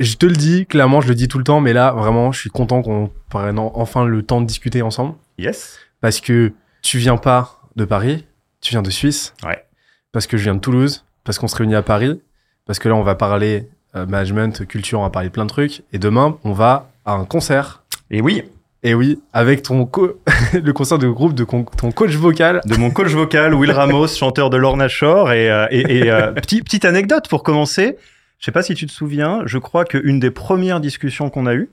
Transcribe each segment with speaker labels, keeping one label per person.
Speaker 1: je te le dis, clairement, je le dis tout le temps, mais là, vraiment, je suis content qu'on prenne en- enfin le temps de discuter ensemble.
Speaker 2: Yes.
Speaker 1: Parce que tu viens pas de Paris, tu viens de Suisse.
Speaker 2: Ouais.
Speaker 1: Parce que je viens de Toulouse, parce qu'on se réunit à Paris, parce que là, on va parler euh, management, culture, on va parler plein de trucs. Et demain, on va à un concert.
Speaker 2: Et oui,
Speaker 1: Et oui, avec ton co- le concert de groupe de ton coach vocal.
Speaker 2: de mon coach vocal, Will Ramos, chanteur de Lorna Shore. Et, euh, et, et, euh, petit- petite anecdote pour commencer. Je sais pas si tu te souviens, je crois qu'une des premières discussions qu'on a eues,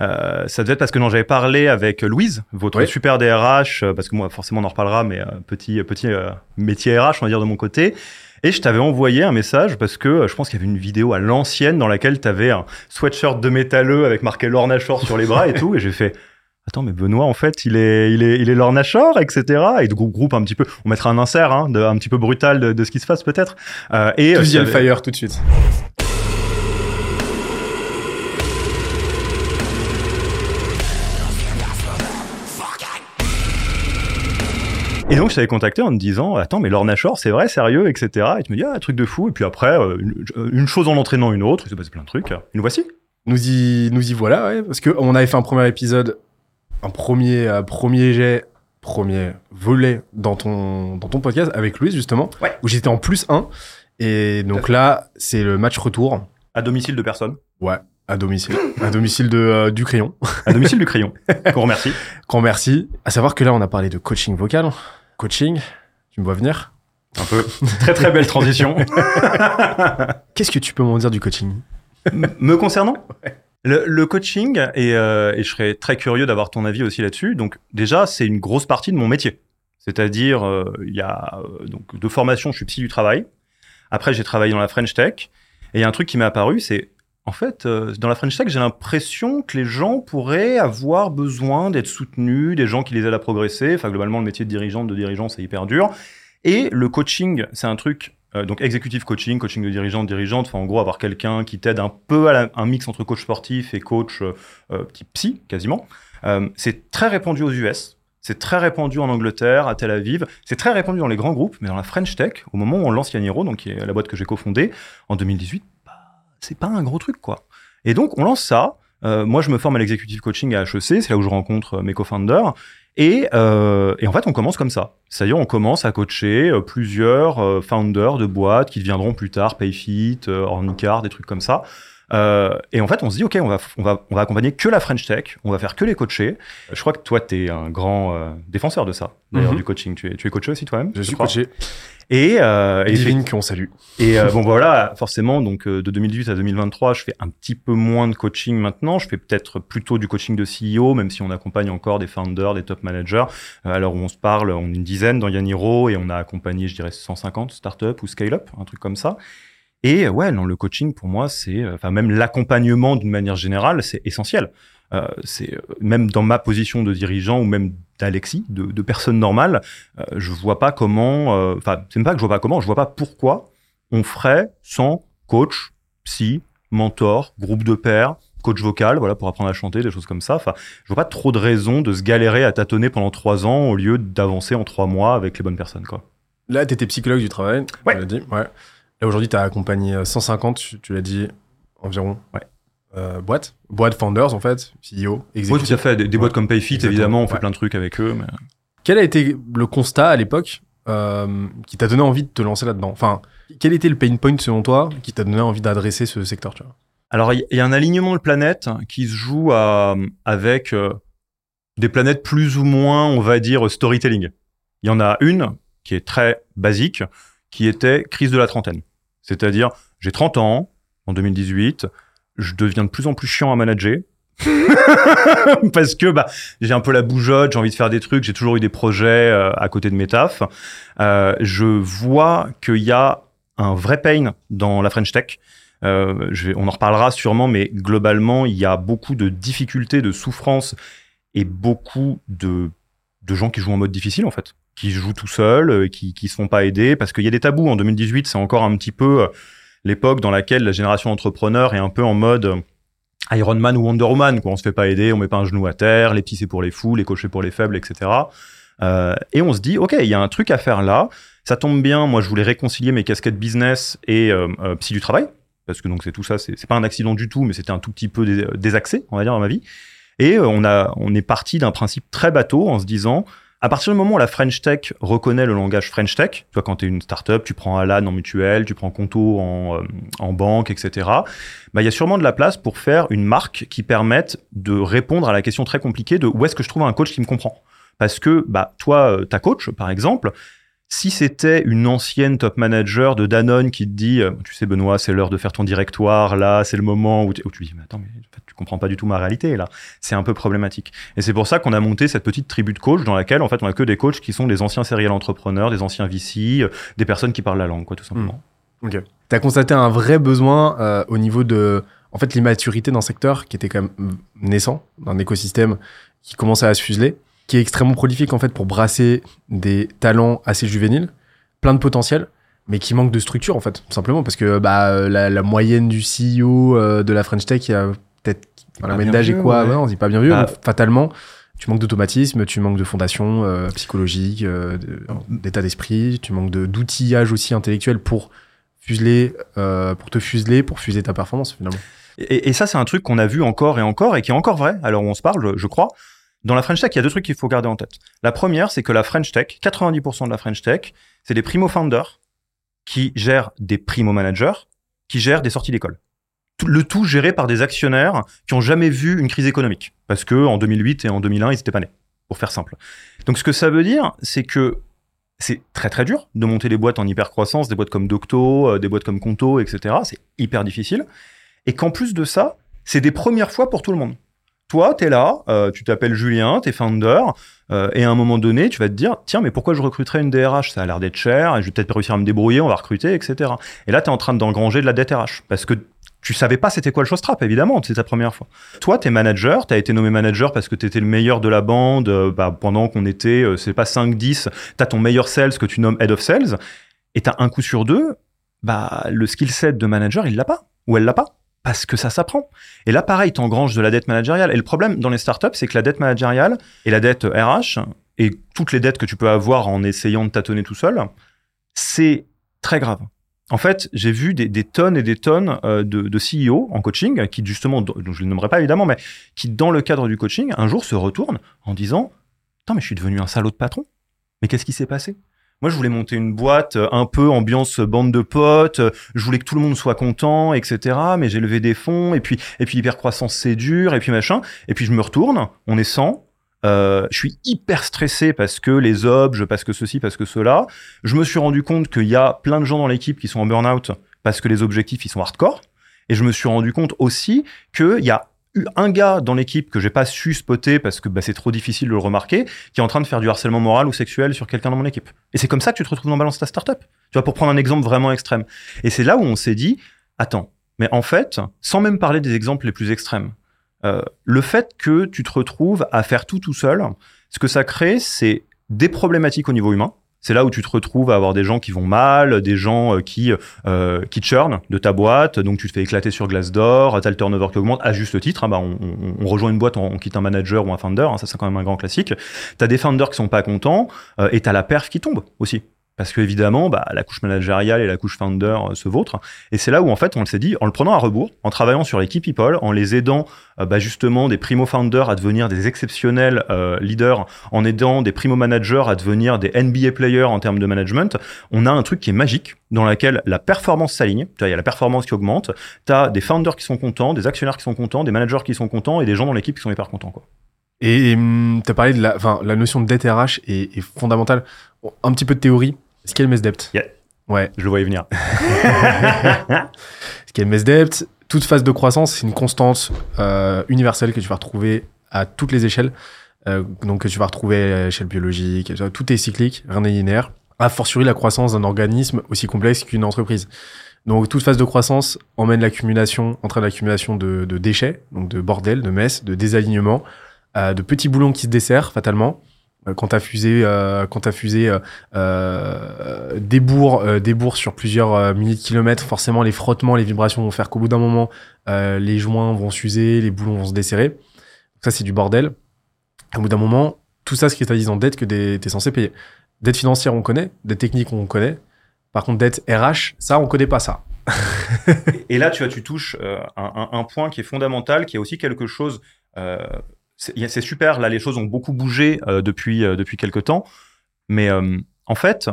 Speaker 2: euh, ça devait être parce que non, j'avais parlé avec Louise, votre super DRH, euh, parce que moi, forcément, on en reparlera, mais euh, petit, petit euh, métier RH, on va dire, de mon côté. Et je t'avais envoyé un message parce que je pense qu'il y avait une vidéo à l'ancienne dans laquelle tu avais un sweatshirt de métalleux avec marqué Lorna Shore sur les bras et tout. Et j'ai fait, Attends, mais Benoît, en fait, il est, il est, il est Lorna Shore, etc. Et de groupe, groupe un petit peu, on mettra un insert, hein, de, un petit peu brutal de, de ce qui se passe peut-être. Euh, et t'avais-
Speaker 1: Fire tout de suite.
Speaker 2: Donc, je t'avais contacté en te disant, attends, mais Lorna Shore, c'est vrai, sérieux, etc. Et tu me dis, ah, truc de fou. Et puis après, euh, une, une chose en entraînant une autre, il s'est passé plein de trucs. Nous voici.
Speaker 1: Nous y, nous y voilà, ouais, parce que on avait fait un premier épisode, un premier, euh, premier jet, premier volet dans ton, dans ton podcast avec Louise, justement,
Speaker 2: Ouais.
Speaker 1: où j'étais en plus 1. Et donc là, c'est le match retour.
Speaker 2: À domicile de personne.
Speaker 1: Ouais, à domicile. à domicile de, euh, du crayon.
Speaker 2: À domicile du crayon. Qu'on remercie.
Speaker 1: Grand merci. À savoir que là, on a parlé de coaching vocal. Coaching, tu me vois venir?
Speaker 2: Un peu. Très, très belle transition.
Speaker 1: Qu'est-ce que tu peux m'en dire du coaching?
Speaker 2: Me concernant? Le, le coaching, et, euh, et je serais très curieux d'avoir ton avis aussi là-dessus. Donc, déjà, c'est une grosse partie de mon métier. C'est-à-dire, euh, il y a euh, donc de formation, je suis psy du travail. Après, j'ai travaillé dans la French Tech. Et il y a un truc qui m'est apparu, c'est en fait, euh, dans la French Tech, j'ai l'impression que les gens pourraient avoir besoin d'être soutenus, des gens qui les aident à progresser. Enfin, globalement, le métier de dirigeant, de dirigeant, c'est hyper dur. Et le coaching, c'est un truc, euh, donc executive coaching, coaching de dirigeant, de dirigeante, enfin en gros avoir quelqu'un qui t'aide un peu à un mix entre coach sportif et coach euh, petit psy quasiment. C'est très répandu aux US, c'est très répandu en Angleterre, à Tel Aviv, c'est très répandu dans les grands groupes, mais dans la French Tech, au moment où on lance Yaniro, donc qui est la boîte que j'ai cofondée en 2018, bah, c'est pas un gros truc quoi. Et donc on lance ça. Euh, moi, je me forme à l'executive coaching à HEC, c'est là où je rencontre euh, mes co-founders. Et, euh, et en fait, on commence comme ça. C'est-à-dire, on commence à coacher euh, plusieurs founders de boîtes qui deviendront plus tard Payfit, Ornicard, des trucs comme ça. Euh, et en fait, on se dit, OK, on va, on, va, on va accompagner que la French Tech, on va faire que les coachés. Je crois que toi, tu es un grand euh, défenseur de ça, d'ailleurs,
Speaker 1: Mhm.
Speaker 2: du coaching. Tu es, tu es coaché aussi toi-même
Speaker 1: Je suis
Speaker 2: crois.
Speaker 1: coaché.
Speaker 2: Et, euh, et
Speaker 1: Divine qu'on salue.
Speaker 2: et euh, bon voilà, forcément, donc euh, de 2018 à 2023, je fais un petit peu moins de coaching maintenant. Je fais peut-être plutôt du coaching de CEO, même si on accompagne encore des founders, des top managers. Euh, alors où on se parle, on est une dizaine dans Yaniro et on a accompagné, je dirais, 150 startups ou scale-up, un truc comme ça. Et euh, ouais, non, le coaching pour moi, c'est, euh, enfin même l'accompagnement d'une manière générale, c'est essentiel. Euh, c'est euh, même dans ma position de dirigeant ou même d'Alexis, de, de personne normale, euh, je vois pas comment, euh, enfin, c'est même pas que je vois pas comment, je vois pas pourquoi on ferait sans coach, psy, mentor, groupe de pairs, coach vocal, voilà, pour apprendre à chanter, des choses comme ça. Enfin, je vois pas trop de raisons de se galérer à tâtonner pendant trois ans au lieu d'avancer en trois mois avec les bonnes personnes, quoi.
Speaker 1: Là, tu étais psychologue du travail.
Speaker 2: Ouais.
Speaker 1: Dit. Ouais. Là, aujourd'hui, tu as accompagné euh, 150, tu, tu l'as dit, environ.
Speaker 2: Ouais.
Speaker 1: Euh, boîtes. Boîtes founders, en fait. CEO,
Speaker 2: Oui,
Speaker 1: exécutif.
Speaker 2: tout à fait. Des, des boîtes comme Payfit,
Speaker 1: Exactement.
Speaker 2: évidemment, on fait
Speaker 1: Ouais.
Speaker 2: plein de trucs avec eux. Mais...
Speaker 1: Quel a été le constat à l'époque euh, qui t'a donné envie de te lancer là-dedans? Enfin, quel était le pain point selon toi qui t'a donné envie d'adresser ce secteur tu vois?
Speaker 2: Alors, il y, y a un alignement de planètes qui se joue à- avec euh, des planètes plus ou moins, on va dire, storytelling. Il y en a une qui est très basique, qui était crise de la trentaine. C'est-à-dire, j'ai 30 ans, en 2018, je deviens de plus en plus chiant à manager. Parce que bah, j'ai un peu la bougeotte, j'ai envie de faire des trucs, j'ai toujours eu des projets euh, à côté de mes tafs. Euh, je vois qu'il y a un vrai pain dans la French Tech. Euh, on en reparlera sûrement, mais globalement, il y a beaucoup de difficultés, de souffrances et beaucoup de gens qui jouent en mode difficile, en fait, qui jouent tout seuls, euh, qui qui se font pas aider, parce qu'il y a des tabous. En 2018, c'est encore un petit peu euh, l'époque dans laquelle la génération d'entrepreneurs est un peu en mode euh, Iron Man ou Wonder Woman, quoi. On se fait pas aider, on met pas un genou à terre, les petits c'est pour les fous, les cochers pour les faibles, etc. Et on se dit, ok, il y a un truc à faire là. Ça tombe bien, moi je voulais réconcilier mes casquettes business et psy du travail. parce que donc c'est tout ça, c'est pas un accident du tout, mais c'était un tout petit peu dés- désaxé, on va dire, dans ma vie. Et on, a, on est parti d'un principe très bateau en se disant, à partir du moment où la French Tech reconnaît le langage French Tech, tu vois, quand tu es une startup, tu prends Alan en mutuelle, tu prends Conto en, euh, en banque, etc., bah, il y a sûrement de la place pour faire une marque qui permette de répondre à la question très compliquée de où est-ce que je trouve un coach qui me comprend. Parce que bah, toi, euh, ta coach, par exemple, si c'était une ancienne top manager de Danone qui te dit, euh, tu sais Benoît, c'est l'heure de faire ton directoire, là, c'est le moment où, tu- dis, mais attends, tu comprends pas du tout ma réalité, là. C'est un peu problématique. Et c'est pour ça qu'on a monté cette petite tribu de coachs dans laquelle, en fait, on a que des coachs qui sont des anciens serial entrepreneurs, des anciens VC, euh, des personnes qui parlent la langue, quoi, tout simplement.
Speaker 1: Ok. Tu as constaté un vrai besoin euh, au niveau de en fait, l'immaturité d'un secteur qui était quand même mm, naissant, d'un écosystème qui commençait à se fuseler, qui est extrêmement prolifique en fait pour brasser des talents assez juvéniles, plein de potentiel, mais qui manque de structure en fait, tout simplement parce que bah, euh, la, la moyenne du CEO euh, de la French Tech, il y a peut-être la moyenne d'âge est quoi
Speaker 2: ouais.
Speaker 1: Ouais, On dit pas bien vieux,
Speaker 2: Bah,
Speaker 1: donc, fatalement. Tu manques d'automatisme, tu manques de fondation euh, psychologique, euh, de- d'état d'esprit, tu manques de- d'outillage aussi intellectuel pour fuseler, pour te fuseler, pour fuser ta performance finalement.
Speaker 2: Et, et ça, c'est un truc qu'on a vu encore et encore et qui est encore vrai. Alors, on se parle, je crois. Dans la French Tech, il y a deux trucs qu'il faut garder en tête. La première, c'est que la French Tech, 90% de la French Tech, c'est des primo-founders qui gèrent des primo-managers, qui gèrent des sorties d'école. Le tout géré par des actionnaires qui ont jamais vu une crise économique. Parce que en 2008 et en 2001, ils n'étaient pas nés. Pour faire simple. Donc, ce que ça veut dire, c'est que c'est très très dur de monter des boîtes en hyper croissance, des boîtes comme Docto, euh, des boîtes comme Conto, etc. C'est hyper difficile. Et qu'en plus de ça, c'est des premières fois pour tout le monde. Toi, tu es là, euh, tu t'appelles Julien, tu es founder, euh, et à un moment donné, tu vas te dire, tiens, mais pourquoi je recruterais une DRH Ça a l'air d'être cher, et je vais peut-être réussir à me débrouiller, on va recruter, etc. Et là, tu es en train d'engranger de la dette RH, parce que tu savais pas c'était quoi le chose trap, évidemment, c'est ta première fois. Toi, tu es manager, tu as été nommé manager parce que tu étais le meilleur de la bande, euh, bah, pendant qu'on était, c'est pas 5-10, tu as ton meilleur sales que tu nommes head of sales, et tu as un coup sur deux, bah, le skill set de manager, il l'a pas, ou elle l'a pas parce que ça s'apprend. Et là, pareil, t'engranges de la dette managériale. Et le problème dans les startups, c'est que la dette managériale et la dette RH, et toutes les dettes que tu peux avoir en essayant de tâtonner tout seul, c'est très grave. En fait, j'ai vu des, tonnes et des tonnes euh, de, CEO en coaching, qui justement, dont je ne les nommerai pas évidemment, mais qui, dans le cadre du coaching, un jour se retournent en disant Attends, mais je suis devenu un salaud de patron. Mais qu'est-ce qui s'est passé? Moi, je voulais monter une boîte euh, un peu ambiance bande de potes. euh, Je voulais que tout le monde soit content, etc. Mais j'ai levé des fonds et puis et puis hypercroissance c'est dur et puis machin. Et puis je me retourne, on est 100. Euh, je suis hyper stressé parce que les objets, parce que ceci, parce que cela. Je me suis rendu compte qu'il y a plein de gens dans l'équipe qui sont en burn-out parce que les objectifs ils sont hardcore. Et je me suis rendu compte aussi qu'il y a un gars dans l'équipe que j'ai pas su spotter parce que bah, c'est trop difficile de le remarquer, qui est en train de faire du harcèlement moral ou sexuel sur quelqu'un dans mon équipe. Et c'est comme ça que tu te retrouves dans Balance ta startup. Tu vois, pour prendre un exemple vraiment extrême. Et c'est là où on s'est dit, attends, mais en fait, sans même parler des exemples les plus extrêmes, euh, le fait que tu te retrouves à faire tout tout seul, ce que ça crée, c'est des problématiques au niveau humain. C'est là où tu te retrouves à avoir des gens qui vont mal, des gens euh, qui euh, qui de ta boîte, donc tu te fais éclater sur Glassdoor, t'as le turnover qui augmente à juste titre. hein, bah on, on- on rejoint une boîte, on, on quitte un manager ou un founder, hein, ça c'est quand même un grand classique. T'as des founders qui sont pas contents euh, et t'as la perf qui tombe aussi. Parce que évidemment, bah, la couche managériale et la couche founder euh, se vautrent. Et c'est là où en fait on s'est dit, en le prenant à rebours, en travaillant sur l'équipe people, en les aidant euh, bah, justement des primo founders à devenir des exceptionnels euh, leaders, en aidant des primo managers à devenir des NBA players en termes de management, on a un truc qui est magique dans lequel la performance s'aligne. Tu il y a la performance qui augmente. Tu as des founders qui sont contents, des actionnaires qui sont contents, des managers qui sont contents et des gens dans l'équipe qui sont hyper contents. Quoi.
Speaker 1: Et tu as parlé de la, la notion de dette est, fondamentale. Un petit peu de théorie. Scale debt.
Speaker 2: Yeah.
Speaker 1: Ouais.
Speaker 2: Je le voyais venir.
Speaker 1: Scale debt. Toute phase de croissance, c'est une constante euh, universelle que tu vas retrouver à toutes les échelles. Euh, donc que tu vas retrouver à l'échelle biologique. Tout est cyclique, rien n'est linéaire. A fortiori la croissance d'un organisme aussi complexe qu'une entreprise. Donc toute phase de croissance emmène l'accumulation, entraîne l'accumulation de, de déchets, donc de bordel, de mess, de désalignement, euh, de petits boulons qui se desserrent fatalement. Quand ta fusée, euh, quand ta euh, euh, débourre, euh, débourre sur plusieurs milliers de kilomètres, forcément les frottements, les vibrations vont faire qu'au bout d'un moment, les joints vont s'user, les boulons vont se desserrer. Ça c'est du bordel. Au bout d'un moment, tout ça se cristallise en dette que tu es censé payer. Dette financière, on connaît. Dette technique, on connaît. Par contre, dette RH, ça, on connaît pas ça.
Speaker 2: et là, tu tu touches un, un, point qui est fondamental, qui est aussi quelque chose. Euh, c'est super. Là, les choses ont beaucoup bougé euh, depuis euh, depuis quelques temps, mais euh, en fait,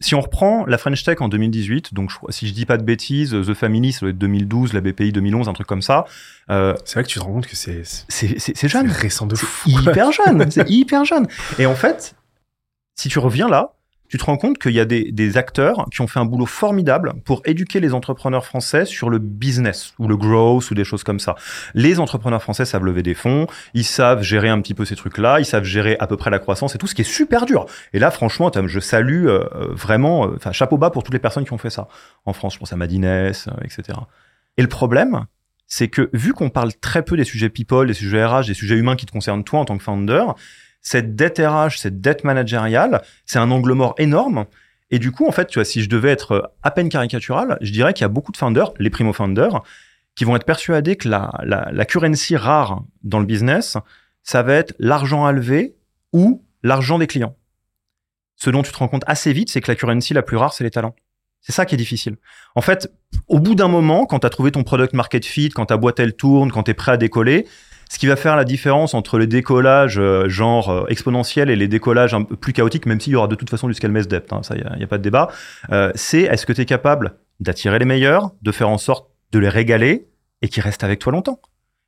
Speaker 2: si on reprend la French Tech en 2018, donc je, si je dis pas de bêtises, The Family, ça doit être 2012, la BPI 2011, un truc comme ça.
Speaker 1: Euh, c'est vrai que tu te rends compte que c'est
Speaker 2: c'est jeune,
Speaker 1: récent de fou,
Speaker 2: hyper jeune, c'est hyper jeune. Et en fait, si tu reviens là, tu te rends compte qu'il y a des, acteurs qui ont fait un boulot formidable pour éduquer les entrepreneurs français sur le business ou le growth ou des choses comme ça. Les entrepreneurs français savent lever des fonds, ils savent gérer un petit peu ces trucs-là, ils savent gérer à peu près la croissance et tout, ce qui est super dur. Et là, franchement, je salue euh, vraiment, enfin, chapeau bas pour toutes les personnes qui ont fait ça en France. Je pense à Madines, euh, etc. Et le problème, c'est que vu qu'on parle très peu des sujets people, des sujets RH, des sujets humains qui te concernent toi en tant que founder, cette dette RH, cette dette managériale, c'est un angle mort énorme. Et du coup, en fait, tu vois, si je devais être à peine caricatural, je dirais qu'il y a beaucoup de founders, les primo-founders, qui vont être persuadés que la, la, la currency rare dans le business, ça va être l'argent à lever ou l'argent des clients. Ce dont tu te rends compte assez vite, c'est que la currency la plus rare, c'est les talents. C'est ça qui est difficile. En fait, au bout d'un moment, quand tu as trouvé ton product market fit, quand ta boîte elle tourne, quand tu es prêt à décoller, ce qui va faire la différence entre les décollages euh, genre euh, exponentiels et les décollages un peu plus chaotiques, même s'il y aura de toute façon du scale mess depth, hein, ça, il n'y a, pas de débat, euh, c'est est-ce que tu es capable d'attirer les meilleurs, de faire en sorte de les régaler et qu'ils restent avec toi longtemps?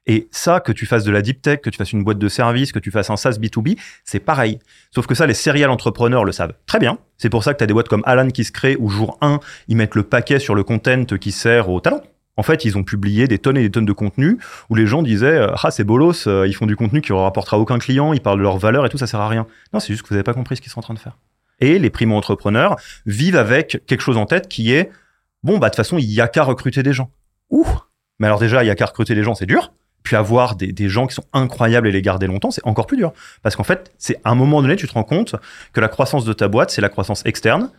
Speaker 2: Et ça, que tu fasses de la deep tech, que tu fasses une boîte de service, que tu fasses un SaaS B2B, c'est pareil. Sauf que ça, les serial entrepreneurs le savent très bien. C'est pour ça que tu as des boîtes comme Alan qui se créent où jour 1, ils mettent le paquet sur le content qui sert au talent. En fait, ils ont publié des tonnes et des tonnes de contenu où les gens disaient ah c'est bolos, ils font du contenu qui ne rapportera aucun client, ils parlent de leur valeur et tout, ça sert à rien. Non, c'est juste que vous n'avez pas compris ce qu'ils sont en train de faire. Et les primo entrepreneurs vivent avec quelque chose en tête qui est bon bah de toute façon il y a qu'à recruter des gens. Ouh, mais alors déjà il y a qu'à recruter des gens, c'est dur. Puis avoir des, des, gens qui sont incroyables et les garder longtemps, c'est encore plus dur. Parce qu'en fait, c'est à un moment donné, tu te rends compte que la croissance de ta boîte, c'est la croissance externe,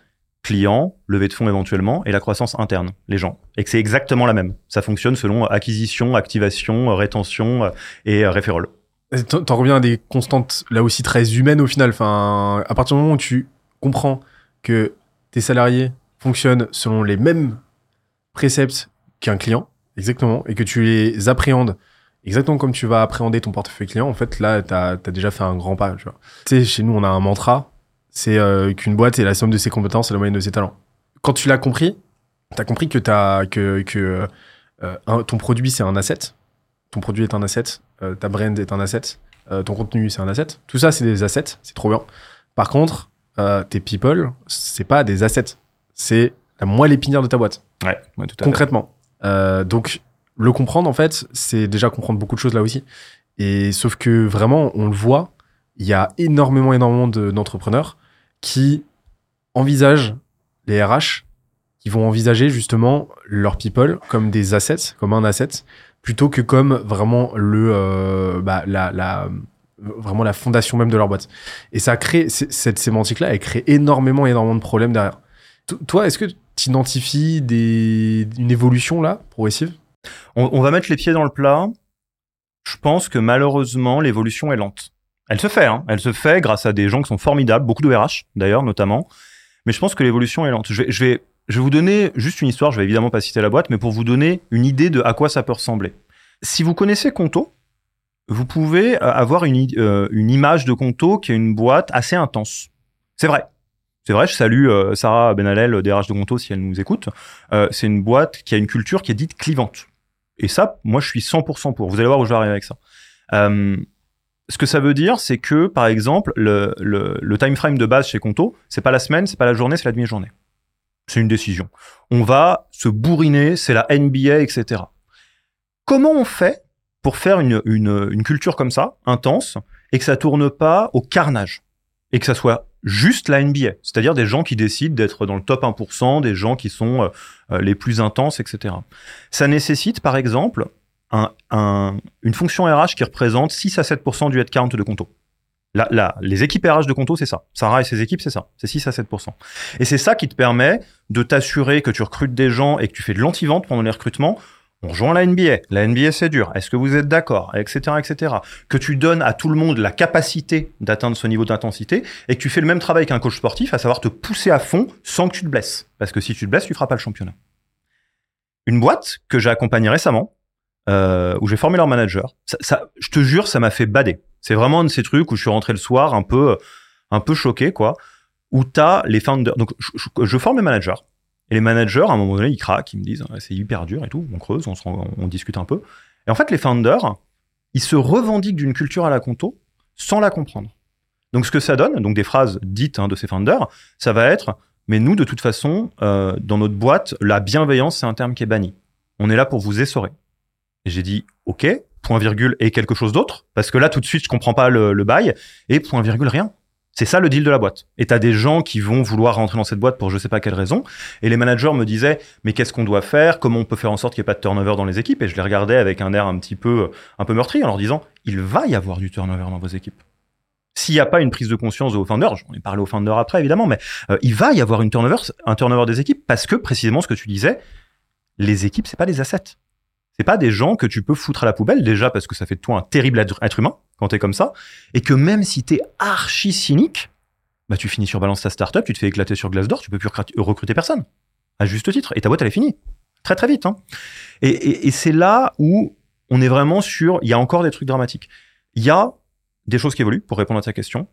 Speaker 2: clients, levée de fonds éventuellement, et la croissance interne, les gens. Et que c'est exactement la même. Ça fonctionne selon acquisition, activation, rétention et référol.
Speaker 1: T'en reviens à des constantes là aussi très humaines au final. Enfin, à partir du moment où tu comprends que tes salariés fonctionnent selon les mêmes préceptes qu'un client, exactement, et que tu les appréhendes exactement comme tu vas appréhender ton portefeuille client, en fait, là, tu as, déjà fait un grand pas. Tu sais, chez nous, on a un mantra c'est euh, qu'une boîte est la somme de ses compétences et la moyenne de ses talents. Quand tu l'as compris, tu as compris que, as, que, que euh, un, ton produit, c'est un asset. Ton produit est un asset. Euh, ta brand est un asset. ton contenu, c'est un asset. Tout ça, c'est des assets. C'est trop bien. Par contre, tes people, c'est pas des assets. C'est la moelle épinière de ta boîte.
Speaker 2: Ouais, ouais tout à
Speaker 1: Concrètement. donc, le comprendre, en fait, c'est déjà comprendre beaucoup de choses là aussi. Et sauf que vraiment, on le voit, il y a énormément, énormément d'entrepreneurs qui envisagent les RH, qui vont envisager justement leurs people comme des assets, comme un asset, plutôt que comme vraiment le, euh, bah, la, vraiment la fondation même de leur boîte. Et ça crée, cette sémantique-là, elle crée énormément, énormément de problèmes derrière. toi, est-ce que tu identifies une évolution là, progressive?
Speaker 2: On va mettre les pieds dans le plat. Je pense que malheureusement, l'évolution est lente. Elle se fait, hein. elle se fait grâce à des gens qui sont formidables, beaucoup de RH d'ailleurs notamment. Mais je pense que l'évolution est lente. Je vais, je vais, je vais vous donner juste une histoire. Je vais évidemment pas citer la boîte, mais pour vous donner une idée de à quoi ça peut ressembler. Si vous connaissez Conto, vous pouvez euh, avoir une, euh, une image de Conto qui est une boîte assez intense. C'est vrai. C'est vrai, je salue euh, Sarah Benalel, DRH de Conto, si elle nous écoute. C'est une boîte qui a une culture qui est dite clivante. Et ça, moi, je suis 100% pour. Vous allez voir où je vais arriver avec ça. Euh, ce que ça veut dire, c'est que, par exemple, le, le, time frame de base chez Conto, c'est pas la semaine, c'est pas la journée, c'est la demi-journée. C'est une décision. On va se bourriner, c'est la NBA, etc. Comment on fait pour faire une, une, une culture comme ça, intense, et que ça tourne pas au carnage et que ça soit juste la NBA, c'est-à-dire des gens qui décident d'être dans le top 1%, des gens qui sont euh, les plus intenses, etc. Ça nécessite, par exemple, un, un, une fonction RH qui représente 6 à 7% du headcount de Conto. Là, là, les équipes RH de Conto, c'est ça. Sarah et ses équipes, c'est ça. C'est 6 à 7%. Et c'est ça qui te permet de t'assurer que tu recrutes des gens et que tu fais de l'anti-vente pendant les recrutements. On rejoint la NBA. La NBA, c'est dur. Est-ce que vous êtes d'accord Etc., etc. Que tu donnes à tout le monde la capacité d'atteindre ce niveau d'intensité et que tu fais le même travail qu'un coach sportif, à savoir te pousser à fond sans que tu te blesses. Parce que si tu te blesses, tu feras pas le championnat. une boîte que j'ai accompagnée récemment, euh, où j'ai formé leur manager. Je te jure, ça m'a fait bader. C'est vraiment un de ces trucs où je suis rentré le soir un peu, un peu choqué, quoi. Où t'as les founders. Donc, je, forme les managers. Et les managers, à un moment donné, ils craquent, ils me disent, c'est hyper dur et tout. On creuse, on discute un peu. Et en fait, les founders, ils se revendiquent d'une culture à la conto sans la comprendre. Donc, ce que ça donne, donc des phrases dites hein, de ces founders, ça va être, mais nous, de toute façon, euh, dans notre boîte, la bienveillance, c'est un terme qui est banni. On est là pour vous essorer. Et j'ai dit, OK, point virgule et quelque chose d'autre, parce que là, tout de suite, je comprends pas le, bail, et point virgule rien. C'est ça le deal de la boîte. Et t'as des gens qui vont vouloir rentrer dans cette boîte pour je sais pas quelle raison. Et les managers me disaient, mais qu'est-ce qu'on doit faire? Comment on peut faire en sorte qu'il n'y ait pas de turnover dans les équipes? Et je les regardais avec un air un petit peu, un peu meurtri en leur disant, il va y avoir du turnover dans vos équipes. S'il n'y a pas une prise de conscience aux founders, j'en ai parlé aux founders après évidemment, mais euh, il va y avoir une turnover, un turnover des équipes parce que précisément ce que tu disais, les équipes, c'est pas des assets. C'est pas des gens que tu peux foutre à la poubelle, déjà parce que ça fait de toi un terrible être humain quand t'es comme ça, et que même si t'es archi cynique, bah tu finis sur balance ta startup, tu te fais éclater sur Glassdoor, tu peux plus recruter- personne. À juste titre. Et ta boîte, elle est finie. Très très vite. Hein. Et, c'est là où on est vraiment sur. Il y a encore des trucs dramatiques. Il y a des choses qui évoluent, pour répondre à ta question,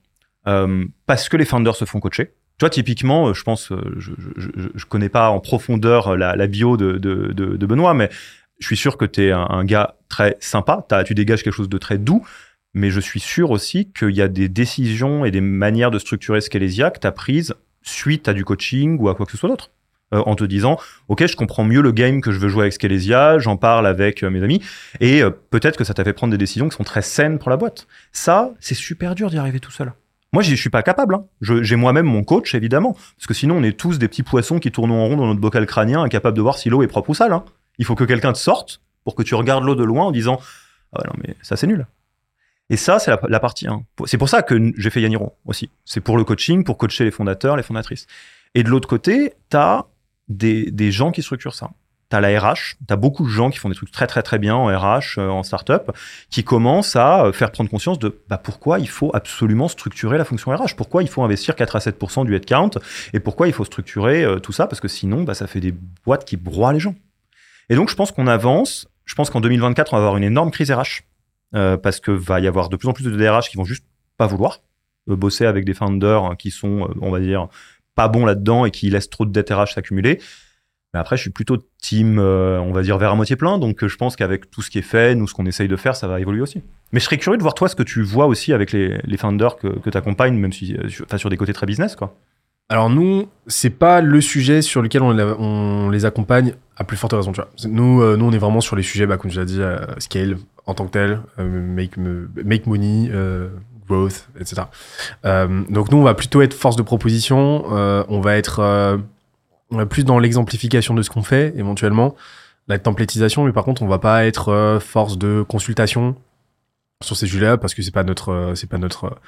Speaker 2: euh, parce que les founders se font coacher. Toi, typiquement, euh, je pense, euh, je, connais pas en profondeur la, bio de Benoît, mais je suis sûr que tu es un, gars très sympa. Tu dégages quelque chose de très doux, mais je suis sûr aussi qu'il y a des décisions et des manières de structurer Scalesia que tu as prises suite à du coaching ou à quoi que ce soit d'autre. Euh, en te disant, OK, je comprends mieux le game que je veux jouer avec Scalesia, j'en parle avec euh, mes amis, et euh, peut-être que ça t'a fait prendre des décisions qui sont très saines pour la boîte. Ça, c'est super dur d'y arriver tout seul. Moi, je suis pas capable. hein. J'ai moi-même mon coach, évidemment, parce que sinon, on est tous des petits poissons qui tournent en rond dans notre bocal crânien, incapables de voir si l'eau est propre ou sale. hein. Il faut que quelqu'un te sorte pour que tu regardes l'eau de loin en disant, ah non, mais ça, c'est nul. Et ça, c'est la, partie 1. C'est pour ça que j'ai fait Yaniro aussi. C'est pour le coaching, pour coacher les fondateurs, les fondatrices. Et de l'autre côté, tu as des, des gens qui structurent ça. Tu as la RH, tu as beaucoup de gens qui font des trucs très très très bien en RH, euh, en startup, qui commencent à euh, faire prendre conscience de bah, pourquoi il faut absolument structurer la fonction RH, pourquoi il faut investir 4 à 7% du headcount, et pourquoi il faut structurer euh, tout ça, parce que sinon, bah, ça fait des boîtes qui broient les gens. Et donc, je pense qu'on avance. Je pense qu'en 2024, on va avoir une énorme crise RH, euh, parce que va y avoir de plus en plus de DRH qui vont juste pas vouloir euh, bosser avec des founders qui sont, euh, on va dire, pas bons là-dedans et qui laissent trop de dettes RH s'accumuler. Mais après, je suis plutôt team, on va dire, vers à moitié plein. Donc, je pense qu'avec tout ce qui est fait, nous, ce qu'on essaye de faire, ça va évoluer aussi. Mais je serais curieux de voir, toi, ce que tu vois aussi avec les, les founders que, tu accompagnes, même si, sur, sur des côtés très business, quoi.
Speaker 1: Alors nous, c'est pas le sujet sur lequel on, les accompagne à plus forte raison. Nous, euh, nous, on est vraiment sur les sujets, bah, comme tu l'as dit, euh, scale en tant que tel, euh, make, make money, growth, etc. Donc nous, on va plutôt être force de proposition. on va être plus dans l'exemplification de ce qu'on fait, éventuellement, la templétisation. Mais par contre, on va pas être force de consultation sur ces sujets-là parce que c'est pas notre, c'est pas notre,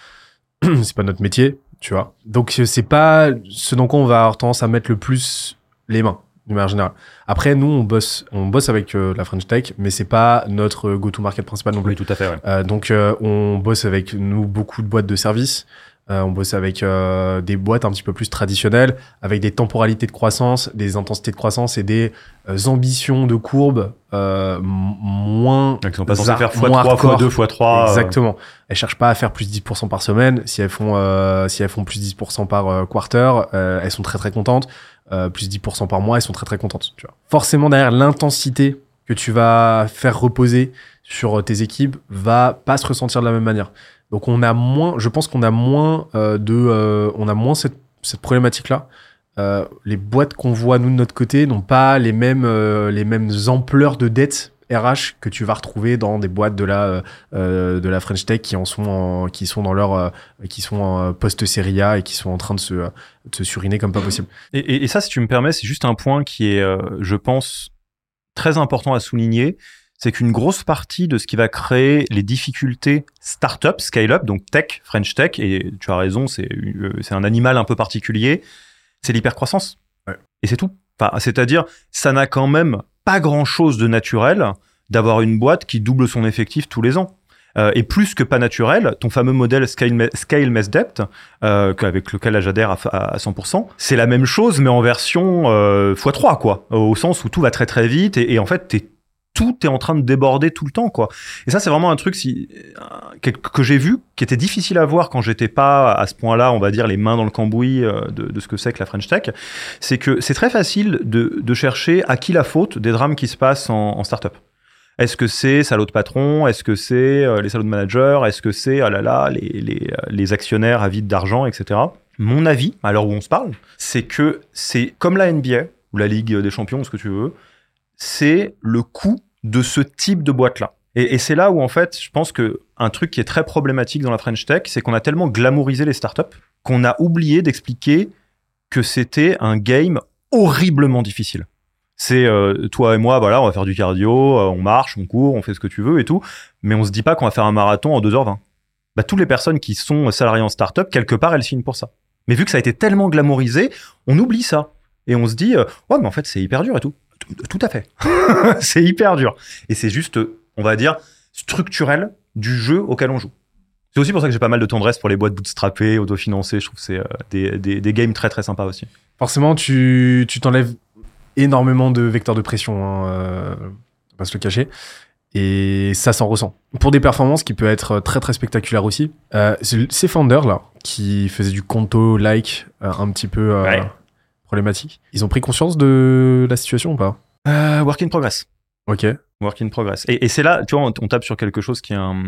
Speaker 1: c'est pas notre métier tu vois. Donc euh, c'est pas ce dans quoi on va avoir tendance à mettre le plus les mains d'une manière générale. Après nous on bosse on bosse avec euh, la French Tech mais c'est pas notre go to market principal non plus.
Speaker 2: tout à fait, ouais.
Speaker 1: Euh, donc euh, on bosse avec nous beaucoup de boîtes de services. Euh, on bosse avec euh, des boîtes un petit peu plus traditionnelles, avec des temporalités de croissance, des intensités de croissance et des euh, ambitions de courbe euh, moins
Speaker 2: ils sont pas censés
Speaker 1: Zar-
Speaker 2: faire
Speaker 1: moins
Speaker 2: x3,
Speaker 1: hardcore.
Speaker 2: x2, x3.
Speaker 1: Exactement. Elles cherchent pas à faire plus 10% par semaine. Si elles font, euh, si elles font plus 10% par euh, quarter, euh, elles sont très très contentes. Euh, plus 10% par mois, elles sont très très contentes. Tu vois. Forcément, derrière l'intensité que tu vas faire reposer sur tes équipes va pas se ressentir de la même manière. Donc on a moins, je pense qu'on a moins euh, de, euh, on a moins cette, cette problématique là. Euh, les boîtes qu'on voit nous de notre côté n'ont pas les mêmes, les mêmes ampleurs de dettes RH que tu vas retrouver dans des boîtes de la, de la French Tech qui en sont, en- qui sont dans leur, qui sont post série A et qui sont en train de se, se suriner comme pas possible.
Speaker 2: Et, et- ça, si tu me permets, c'est juste un point qui est, je pense, très important à souligner. C'est qu'une grosse partie de ce qui va créer les difficultés startup, scale-up, donc tech, French tech, et tu as raison, c'est euh, c'est un animal un peu particulier, c'est l'hypercroissance.
Speaker 1: Ouais.
Speaker 2: Et c'est tout. Enfin, C'est-à-dire, ça n'a quand même pas grand-chose de naturel d'avoir une boîte qui double son effectif tous les ans. euh, est plus que pas naturel. Ton fameux modèle Scale, scale Mess Depth, euh, avec lequel j'adhère à, à, 100%, c'est la même chose, mais en version euh, x3, quoi. Au sens où tout va très très vite et, et en fait, t'es tout est en train de déborder tout le temps, quoi. Et ça, c'est vraiment un truc si, que, que j'ai vu, qui était difficile à voir quand j'étais pas à ce point-là, on va dire, les mains dans le cambouis euh, de, ce que c'est que la French Tech. C'est que c'est très facile de, chercher à qui la faute des drames qui se passent en, en startup. Est-ce que c'est salaud de patron? Est-ce que c'est euh, les salauds de manager? Est-ce que c'est, ah là là, les actionnaires avides d'argent, etc. Mon avis, à l'heure où on se parle, c'est que c'est comme la NBA, ou la Ligue des Champions, ce que tu veux, c'est le coût de ce type de boîte-là. Et, c'est là où, en fait, je pense que un truc qui est très problématique dans la French Tech, c'est qu'on a tellement glamourisé les startups qu'on a oublié d'expliquer que c'était un game horriblement difficile. C'est euh, toi et moi, voilà, on va faire du cardio, euh, on marche, on court, on fait ce que tu veux et tout, mais on se dit pas qu'on va faire un marathon en 2h20. Bah, toutes les personnes qui sont salariées en startup, quelque part, elles signent pour ça. Mais vu que ça a été tellement glamourisé, on oublie ça. Et on se dit, euh, ouais, mais en fait, c'est hyper dur et tout. Tout à fait. c'est hyper dur. Et c'est juste, on va dire, structurel du jeu auquel on joue. C'est aussi pour ça que j'ai pas mal de tendresse pour les boîtes bootstrappées, autofinancées. Je trouve que c'est euh, des, des, des, games très très sympas aussi.
Speaker 1: Forcément, tu t'enlèves énormément de vecteurs de pression, hein, euh, on va se le cacher. Et ça s'en ressent. Pour des performances qui peuvent être très très spectaculaires aussi. Euh, ces founders là, qui faisaient du conto-like euh, un petit peu ouais. Problématique, ils ont pris conscience de la situation ou pas?
Speaker 2: Euh, Work in progress.
Speaker 1: Ok.
Speaker 2: Work in progress. Et, et c'est là, tu vois, on, on, tape sur quelque chose qui est, un,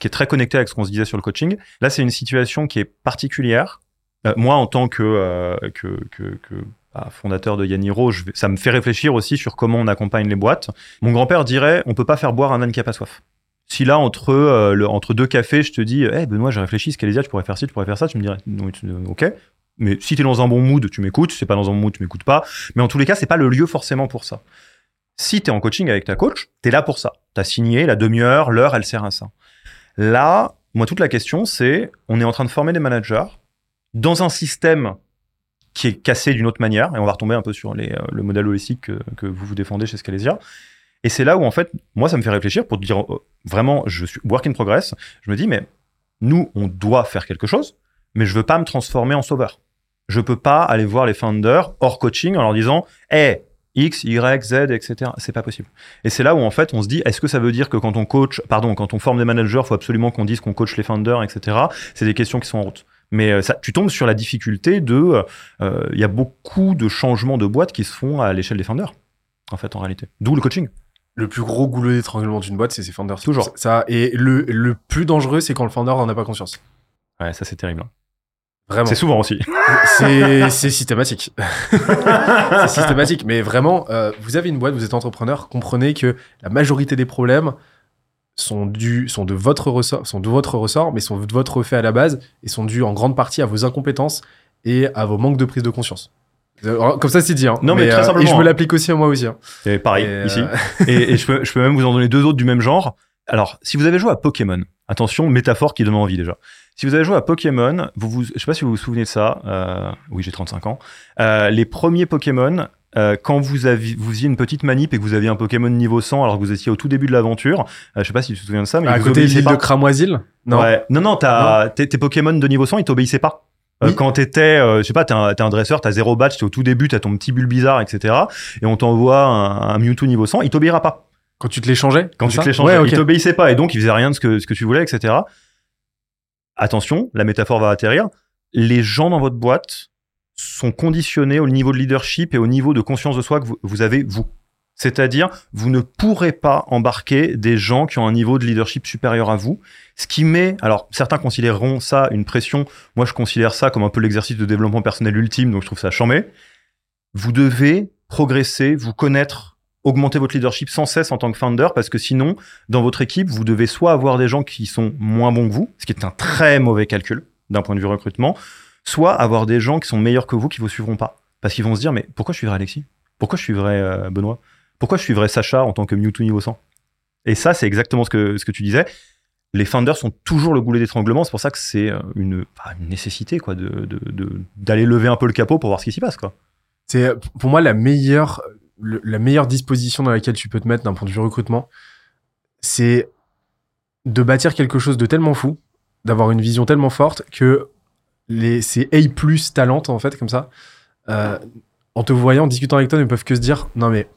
Speaker 2: qui est très connecté avec ce qu'on se disait sur le coaching. Là, c'est une situation qui est particulière. Euh, moi, en tant que, euh, que, que, que bah, fondateur de Yaniro, je vais, ça me fait réfléchir aussi sur comment on accompagne les boîtes. Mon grand-père dirait, on peut pas faire boire un âne qui a pas soif. Si là, entre, euh, le, entre deux cafés, je te dis, hé hey, Benoît, j'ai réfléchi, Scalesia, tu pourrais faire ci, tu pourrais faire ça, tu me dirais, non, ok. Mais si tu es dans un bon mood, tu m'écoutes. Si c'est pas dans un bon mood, tu m'écoutes pas. Mais en tous les cas, c'est pas le lieu forcément pour ça. Si tu es en coaching avec ta coach, tu es là pour ça. Tu as signé la demi-heure, l'heure, elle sert à ça. Là, moi, toute la question, c'est on est en train de former des managers dans un système qui est cassé d'une autre manière, et on va retomber un peu sur euh, le modèle holistique que, vous vous défendez chez Scalesia. Et c'est là où, en fait, moi, ça me fait réfléchir pour dire euh, vraiment, je suis work in progress. Je me dis, mais nous, on doit faire quelque chose, mais je veux pas me transformer en sauveur. Je peux pas aller voir les founders hors coaching en leur disant, hey, X, Y, Z, etc. C'est pas possible. Et c'est là où en fait on se dit, est-ce que ça veut dire que quand on coach, pardon, quand on forme des managers, faut absolument qu'on dise qu'on coach les founders, etc. C'est des questions qui sont en route. Mais ça, tu tombes sur la difficulté de, il euh, y a beaucoup de changements de boîtes qui se font à l'échelle des founders, en fait, en réalité. D'où le coaching.
Speaker 1: Le plus gros goulot d'étranglement d'une boîte, c'est ses founders.
Speaker 2: Toujours.
Speaker 1: Ça, et le, le plus dangereux, c'est quand le founder n'en a pas conscience.
Speaker 2: Ouais, ça c'est terrible.
Speaker 1: Vraiment.
Speaker 2: C'est souvent aussi.
Speaker 1: C'est systématique. c'est systématique. Mais vraiment, euh, vous avez une boîte, vous êtes entrepreneur, comprenez que la majorité des problèmes sont dus, sont de votre ressort, sont de votre ressort, mais sont de votre fait à la base et sont dus en grande partie à vos incompétences et à vos manques de prise de conscience. Comme ça, c'est dit. Hein.
Speaker 2: Non, mais, mais très
Speaker 1: euh,
Speaker 2: simplement.
Speaker 1: Et je me l'applique aussi à moi aussi. Hein.
Speaker 2: Et pareil, et ici. Euh... et, et je, peux, je peux même vous en donner deux autres du même genre. Alors, si vous avez joué à Pokémon, attention, métaphore qui donne envie déjà. Si vous avez joué à Pokémon, vous, vous, je sais pas si vous vous souvenez de ça. Euh, oui, j'ai 35 ans. Euh, les premiers Pokémon, euh, quand vous aviez, vous faisiez une petite manip et que vous aviez un Pokémon niveau 100 alors que vous étiez au tout début de l'aventure, je sais pas si tu te souviens de ça, mais
Speaker 1: à côté de l'île de Cramoisil
Speaker 2: Non. Ouais. Non, non, tes, tes Pokémon de niveau 100, ils t'obéissaient pas. Oui. Quand t'étais, euh, je sais pas, t'es un, un, dresseur, t'as zéro badge, t'es au tout début, t'as ton petit bulle bizarre, etc. Et on t'envoie un, un Mewtwo niveau 100, il t'obéira pas.
Speaker 1: Quand tu te l'échangeais
Speaker 2: Quand tu te l'échangeais, ouais, okay. il t'obéissait pas et donc il faisait rien de ce que, ce que tu voulais, etc. Attention, la métaphore va atterrir. Les gens dans votre boîte sont conditionnés au niveau de leadership et au niveau de conscience de soi que vous, vous avez vous. C'est-à-dire, vous ne pourrez pas embarquer des gens qui ont un niveau de leadership supérieur à vous, ce qui met, alors certains considéreront ça une pression, moi je considère ça comme un peu l'exercice de développement personnel ultime, donc je trouve ça chambé. Vous devez progresser, vous connaître, augmenter votre leadership sans cesse en tant que founder, parce que sinon, dans votre équipe, vous devez soit avoir des gens qui sont moins bons que vous, ce qui est un très mauvais calcul d'un point de vue recrutement, soit avoir des gens qui sont meilleurs que vous qui vous suivront pas. Parce qu'ils vont se dire, mais pourquoi je suivrais Alexis? Pourquoi je suivrais euh, Benoît? Pourquoi je suivrais Sacha en tant que Mewtwo niveau 100 Et ça, c'est exactement ce que, ce que tu disais. Les founders sont toujours le goulet d'étranglement. C'est pour ça que c'est une, une, nécessité quoi, d'aller de, de, lever un peu le capot pour voir ce qui s'y passe. quoi.
Speaker 1: C'est pour moi la meilleure, le, la meilleure disposition dans laquelle tu peux te mettre d'un point de vue recrutement. C'est de bâtir quelque chose de tellement fou, d'avoir une vision tellement forte que les, ces A plus talentes, en fait, comme ça, euh, en te voyant, en discutant avec toi, ne peuvent que se dire non, mais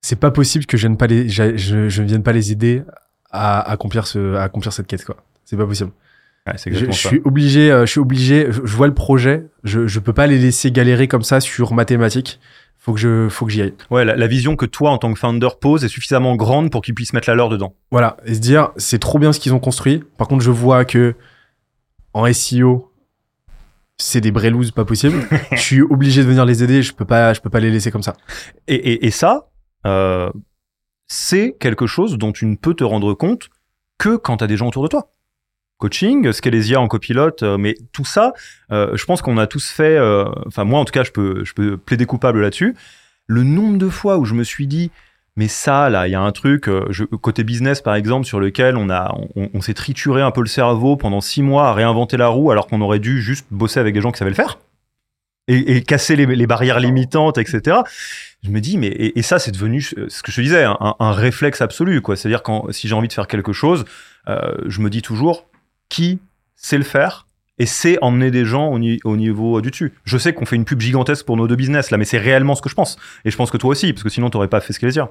Speaker 1: c'est pas possible que je, ne pas les, je, je, je ne vienne pas les aider à accomplir, ce, à accomplir cette quête, quoi. C'est pas possible.
Speaker 2: Ouais,
Speaker 1: Je, suis obligé, euh, je suis obligé, je, je vois le projet, je, je peux pas les laisser galérer comme ça sur mathématiques. Faut que je, faut que j'y aille.
Speaker 2: Ouais, la, la vision que toi, en tant que founder, poses est suffisamment grande pour qu'ils puissent mettre la leur dedans.
Speaker 1: Voilà, et se dire, c'est trop bien ce qu'ils ont construit. Par contre, je vois que en SEO, c'est des brelouses pas possible. je suis obligé de venir les aider. Je peux pas, je peux pas les laisser comme ça.
Speaker 2: Et, et, et ça, euh, c'est quelque chose dont tu ne peux te rendre compte que quand tu as des gens autour de toi. Coaching, Scalesia en copilote, euh, mais tout ça, euh, je pense qu'on a tous fait, euh, enfin moi en tout cas, je peux, je peux plaider coupable là-dessus. Le nombre de fois où je me suis dit, mais ça, là, il y a un truc, côté business par exemple, sur lequel on, on, s'est trituré un peu le cerveau pendant six mois à réinventer la roue alors qu'on aurait dû juste bosser avec des gens qui savaient le faire et, casser les, barrières limitantes, etc je me dis mais et, ça c'est devenu ce que je te disais un, réflexe absolu quoi c'est à dire quand si j'ai envie de faire quelque chose je me dis toujours qui sait le faire et sait emmener des gens au, ni- au niveau du dessus je sais qu'on fait une pub gigantesque pour nos deux business là mais c'est réellement ce que je pense et je pense que toi aussi parce que sinon t'aurais pas fait ce qu'il dire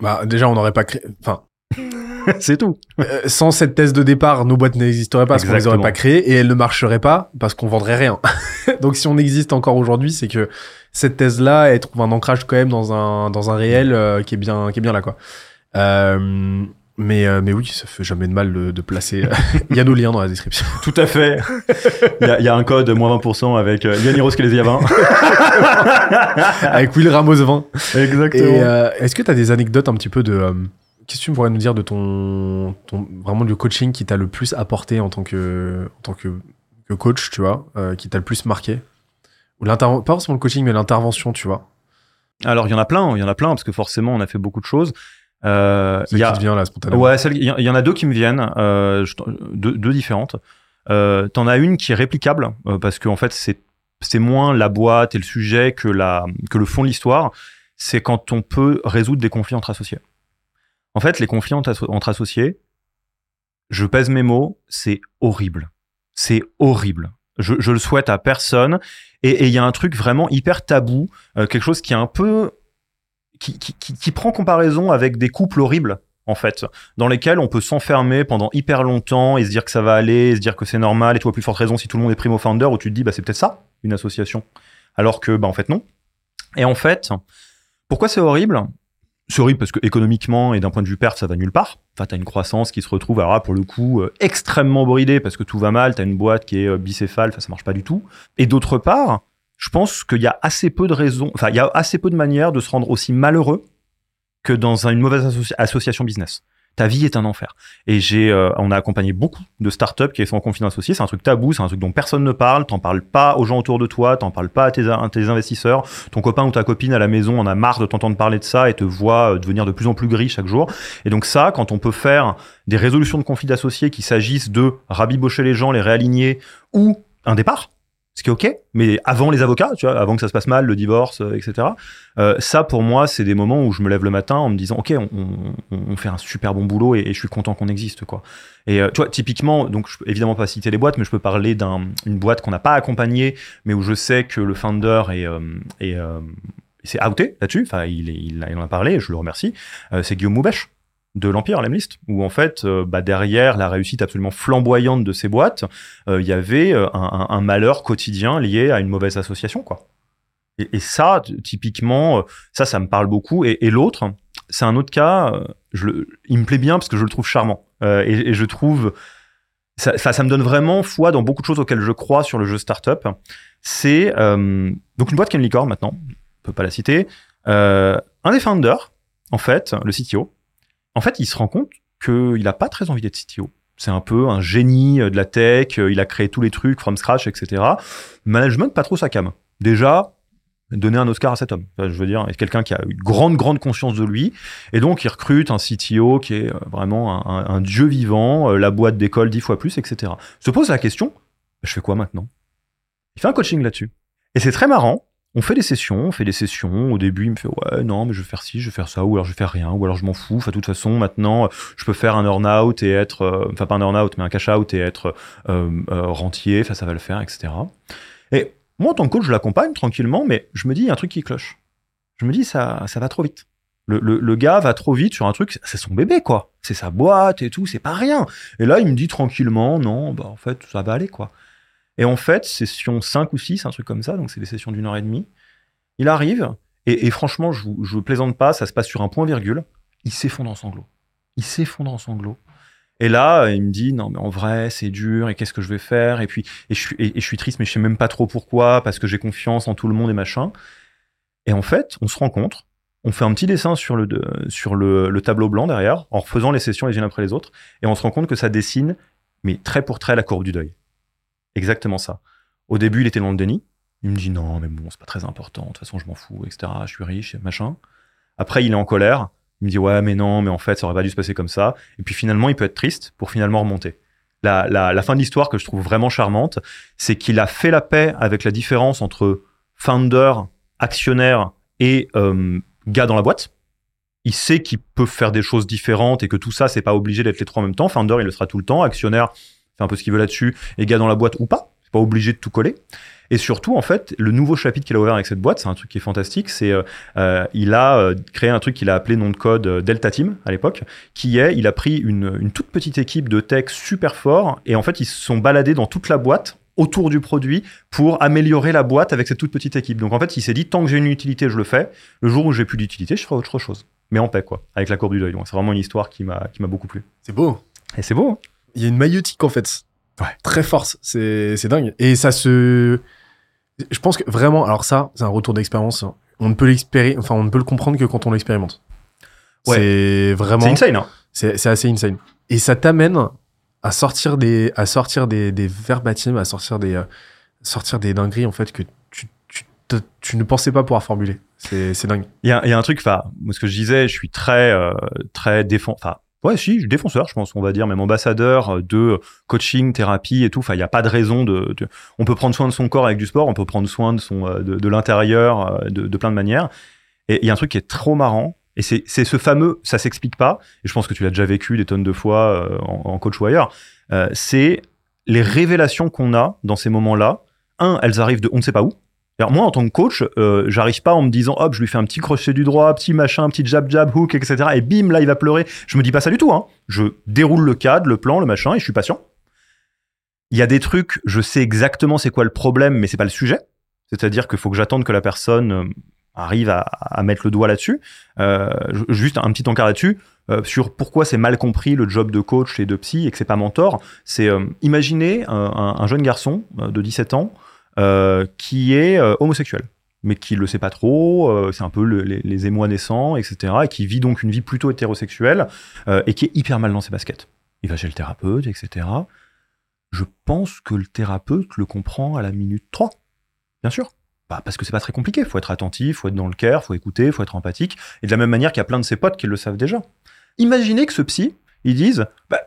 Speaker 1: Bah, déjà, on n'aurait pas créé. Enfin,
Speaker 2: c'est tout
Speaker 1: euh, sans cette thèse de départ, nos boîtes n'existeraient pas parce qu'on les aurait pas créées et elles ne marcheraient pas parce qu'on vendrait rien. Donc, si on existe encore aujourd'hui, c'est que cette thèse-là, elle trouve un ancrage quand même dans un dans un réel euh, qui est bien qui est bien là, quoi. Euh, mais euh, mais oui, ça fait jamais de mal de, de placer. Il y a nos liens dans la description.
Speaker 2: tout à fait il y, a- il y a un code moins 20% avec euh, Yann Heroes qui les y a 20
Speaker 1: Avec Will Ramos 20.
Speaker 2: exactement
Speaker 1: Et euh, est-ce que tu as des anecdotes un petit peu de. euh, Qu'est-ce que tu pourrais nous dire de ton, ton vraiment du coaching qui t'a le plus apporté en tant que, en tant que, que coach, tu vois, euh, qui t'a le plus marqué? Ou l'interven- pas forcément le coaching, mais l'intervention, tu vois.
Speaker 2: alors il y en a plein il y en a plein parce que forcément on a fait beaucoup de choses euh,
Speaker 1: C'est
Speaker 2: il y a
Speaker 1: qui te vient là spontanément.
Speaker 2: Ouais, celle- il y, en- il y en a deux qui me viennent, euh, je deux, deux différentes. Euh, T'en as une qui est réplicable parce qu'en fait c'est c'est moins la boîte et le sujet que la que le fond de l'histoire. C'est quand on peut résoudre des conflits entre associés. En fait, les conflits entre, asso- entre associés, je pèse mes mots, c'est horrible. C'est horrible. Je, je le souhaite à personne. Et et il y a un truc vraiment hyper tabou, euh, quelque chose qui est un peu qui, prend comparaison avec des couples horribles en fait, dans lesquels on peut s'enfermer pendant hyper longtemps et se dire que ça va aller, se dire que c'est normal, et toi, plus forte raison si tout le monde est primo founder, où tu te dis, bah, c'est peut-être ça, une association. Alors que, bah, en fait, non. Et en fait, pourquoi c'est horrible? C'est horrible parce que économiquement et d'un point de vue perte, ça va nulle part. Enfin, t'as une croissance qui se retrouve, alors là, pour le coup, euh, extrêmement bridée parce que tout va mal, t'as une boîte qui est euh, bicéphale, enfin, ça marche pas du tout. Et d'autre part, je pense qu'il y a assez peu de raisons, enfin, il y a assez peu de manières de se rendre aussi malheureux que dans une mauvaise associ- association business. Ta vie est un enfer. Et j'ai, euh, on a accompagné beaucoup de startups qui sont en conflit associé. C'est un truc tabou, c'est un truc dont personne ne parle. T'en parles pas aux gens autour de toi, t'en parles pas à tes, investisseurs. Ton copain ou ta copine à la maison en a marre de t'entendre parler de ça et te voit euh, devenir de plus en plus gris chaque jour. Et donc ça, quand on peut faire des résolutions de conflits associés, qu'il s'agisse de rabibocher les gens, les réaligner ou un départ, ce qui est ok, mais avant les avocats, tu vois, avant que ça se passe mal, le divorce, euh, etc. Euh, ça, pour moi, c'est des moments où je me lève le matin en me disant, ok, on, fait un super bon boulot et, je suis content qu'on existe, quoi. Et euh, tu vois, typiquement, donc je peux évidemment pas citer les boîtes, mais je peux parler d'une boîte qu'on n'a pas accompagnée, mais où je sais que le founder est, euh, est, s'est outé là-dessus. Enfin, il, il, en a parlé, je le remercie. C'est Guillaume Moubèche de l'Empire, l'Emlist, où en fait, euh, bah, derrière la réussite absolument flamboyante de ces boîtes, euh, il y avait euh, un, malheur quotidien lié à une mauvaise association, quoi. Et, ça, typiquement, ça, ça me parle beaucoup. Et, l'autre, c'est un autre cas, je il me plaît bien parce que je le trouve charmant. Et, je trouve, ça, ça, me donne vraiment foi dans beaucoup de choses auxquelles je crois sur le jeu startup. C'est donc une boîte qui est une licorne maintenant, on peut pas la citer. Un des founders, en fait, le CTO, en fait, il se rend compte qu'il n'a pas très envie d'être CTO. C'est un peu un génie euh, de la tech, euh, il a créé tous les trucs from scratch, etc. Management, pas trop sa cam. Déjà, donner un Oscar à cet homme. Je veux dire, quelqu'un qui a une grande, grande conscience de lui. Et donc, il recrute un CTO qui est euh, vraiment un, un- dieu vivant, la boîte d'école dix fois plus, etc. Se pose la question, je fais quoi maintenant? Il fait un coaching là-dessus. Et c'est très marrant On fait des sessions, on fait des sessions. Au début, il me fait ouais, non, mais je vais faire ci, je vais faire ça, ou alors je vais faire rien, ou alors je m'en fous. Enfin, de toute façon, maintenant, je peux faire un earn-out et être, euh, enfin pas un earn-out, mais un cash-out et être euh, euh, rentier. Enfin, ça va le faire, etc. Et moi, en tant que coach, je l'accompagne tranquillement, mais je me dis, il y a un truc qui cloche. Je me dis, ça, ça va trop vite. Le, le, le gars va trop vite sur un truc, c'est son bébé, quoi. C'est sa boîte et tout, c'est pas rien. Et là, il me dit tranquillement, non, bah, en fait, ça va aller, quoi. Et en fait, session 5 ou 6, un truc comme ça, donc c'est des sessions d'une heure et demie. Il arrive, et, franchement, je vous, je vous plaisante pas, ça se passe sur un point virgule. Il s'effondre en sanglots. Il s'effondre en sanglots. Et là, il me dit non mais en vrai c'est dur et qu'est-ce que je vais faire? Et puis et je suis triste mais je sais même pas trop pourquoi parce que j'ai confiance en tout le monde et machin. Et en fait, on se rencontre, on fait un petit dessin sur le tableau blanc derrière en refaisant les sessions les unes après les autres et on se rend compte que ça dessine mais trait pour trait la courbe du deuil. Exactement ça. Au début, il était dans le déni. Il me dit non mais bon c'est pas très important. De toute façon je m'en fous etc. Je suis riche machin. Après il est en colère. Il me dit ouais mais non mais en fait ça aurait pas dû se passer comme ça. Et puis finalement il peut être triste pour finalement remonter. La, fin de l'histoire que je trouve vraiment charmante, c'est qu'il a fait la paix avec la différence entre founder, actionnaire et euh, gars dans la boîte. Il sait qu'il peut faire des choses différentes et que tout ça c'est pas obligé d'être les trois en même temps. Founder il le sera tout le temps, actionnaire fait un peu ce qu'il veut là-dessus et gars dans la boîte ou pas. C'est pas obligé de tout coller. Et surtout, en fait, le nouveau chapitre qu'il a ouvert avec cette boîte, c'est un truc qui est fantastique. C'est euh, euh, il a euh, créé un truc qu'il a appelé nom de code euh, Delta Team à l'époque, qui est il a pris une, une toute petite équipe de tech super fort et en fait ils se sont baladés dans toute la boîte autour du produit pour améliorer la boîte avec cette toute petite équipe. Donc en fait, il s'est dit tant que j'ai une utilité, je le fais. Le jour où j'ai plus d'utilité, je ferai autre chose. Mais en paix quoi, avec la courbe du deuil. Donc c'est vraiment une histoire qui m'a qui m'a beaucoup plu.
Speaker 1: C'est beau.
Speaker 2: Et c'est beau. hein
Speaker 1: Il y a une maïotique en fait.
Speaker 2: Ouais.
Speaker 1: Très forte. C'est c'est dingue. Et ça se. Je pense que vraiment, alors ça, c'est un retour d'expérience. On ne peut l'expéri... enfin, on ne peut le comprendre que quand on l'expérimente.
Speaker 2: Ouais.
Speaker 1: C'est vraiment.
Speaker 2: C'est insane. Hein
Speaker 1: C'est c'est assez insane. Et ça t'amène à sortir des, à sortir des, des verbatims, à sortir des, euh, sortir des dingueries en fait que tu, tu, te- tu ne pensais pas pouvoir formuler. C'est c'est dingue.
Speaker 2: Il y a, y a un truc, enfin, ce que je disais, je suis très, euh, très défend, enfin, ouais, si, défenseur, je pense, on va dire, même ambassadeur de coaching, thérapie et tout. Enfin, il n'y a pas de raison de, on peut prendre soin de son corps avec du sport, on peut prendre soin de son, euh, de, l'intérieur, euh, de, plein de manières. Et il y a un truc qui est trop marrant. Et c'est ce fameux, ça s'explique pas. Et je pense que tu l'as déjà vécu des tonnes de fois euh, en, coach ou ailleurs. Euh, c'est les révélations qu'on a dans ces moments-là. Un, elles arrivent de on ne sait pas où. Alors moi, en tant que coach, euh, j'arrive pas en me disant, hop, je lui fais un petit crochet du droit, petit machin, petit jab jab hook, etc. Et bim, là, il va pleurer. Je me dis pas ça du tout. Hein. Je déroule le cadre, le plan, le machin, et je suis patient. Il y a des trucs, je sais exactement c'est quoi le problème, mais c'est pas le sujet. C'est-à-dire qu'il faut que j'attende que la personne euh, arrive à, mettre le doigt là-dessus. Euh, ju- juste un petit encart là-dessus. sur pourquoi c'est mal compris le job de coach et de psy et que c'est pas mentor, c'est imaginez un, un- un jeune garçon de 17 ans qui est euh, homosexuel, mais qui le sait pas trop, euh, c'est un peu le- les, les émois naissants, etc., et qui vit donc une vie plutôt hétérosexuelle euh, et qui est hyper mal dans ses baskets. Il va chez le thérapeute, etc. Je pense que le thérapeute le comprend à la minute 3, bien sûr. Bah, parce que c'est pas très compliqué, faut être attentif, faut être dans le cœur, faut écouter, faut être empathique, et de la même manière qu'il y a plein de ses potes qui le savent déjà. Imaginez que ce psy, ils disent, bah,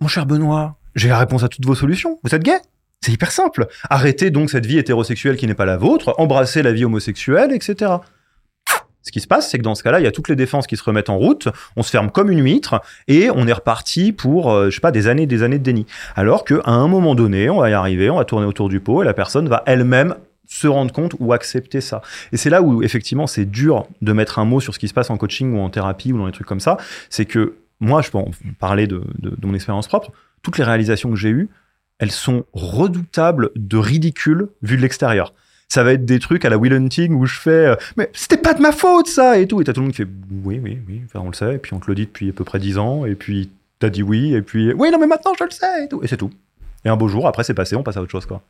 Speaker 2: mon cher Benoît, j'ai la réponse à toutes vos solutions, vous êtes gay? C'est hyper simple. Arrêtez donc cette vie hétérosexuelle qui n'est pas la vôtre, embrassez la vie homosexuelle, etc. Ce qui se passe, c'est que dans ce cas-là, il y a toutes les défenses qui se remettent en route, on se ferme comme une huître et on est reparti pour, euh, je sais pas, des années des années de déni. Alors qu'à un moment donné, on va y arriver, on va tourner autour du pot et la personne va elle-même se rendre compte ou accepter ça. Et c'est là où effectivement c'est dur de mettre un mot sur ce qui se passe en coaching ou en thérapie ou dans les trucs comme ça. C'est que moi, je peux parler de- de mon expérience propre. Toutes les réalisations que j'ai eues, elles sont redoutables de ridicule vu de l'extérieur. Ça va être des trucs à la Will Hunting où je fais euh, mais c'était pas de ma faute ça et tout et t'as tout le monde qui fait oui oui oui enfin, on le sait et puis on te le dit depuis à peu près 10 ans et puis t'as dit oui et puis oui non mais maintenant je le sais et tout et c'est tout et un beau jour après c'est passé on passe à autre chose quoi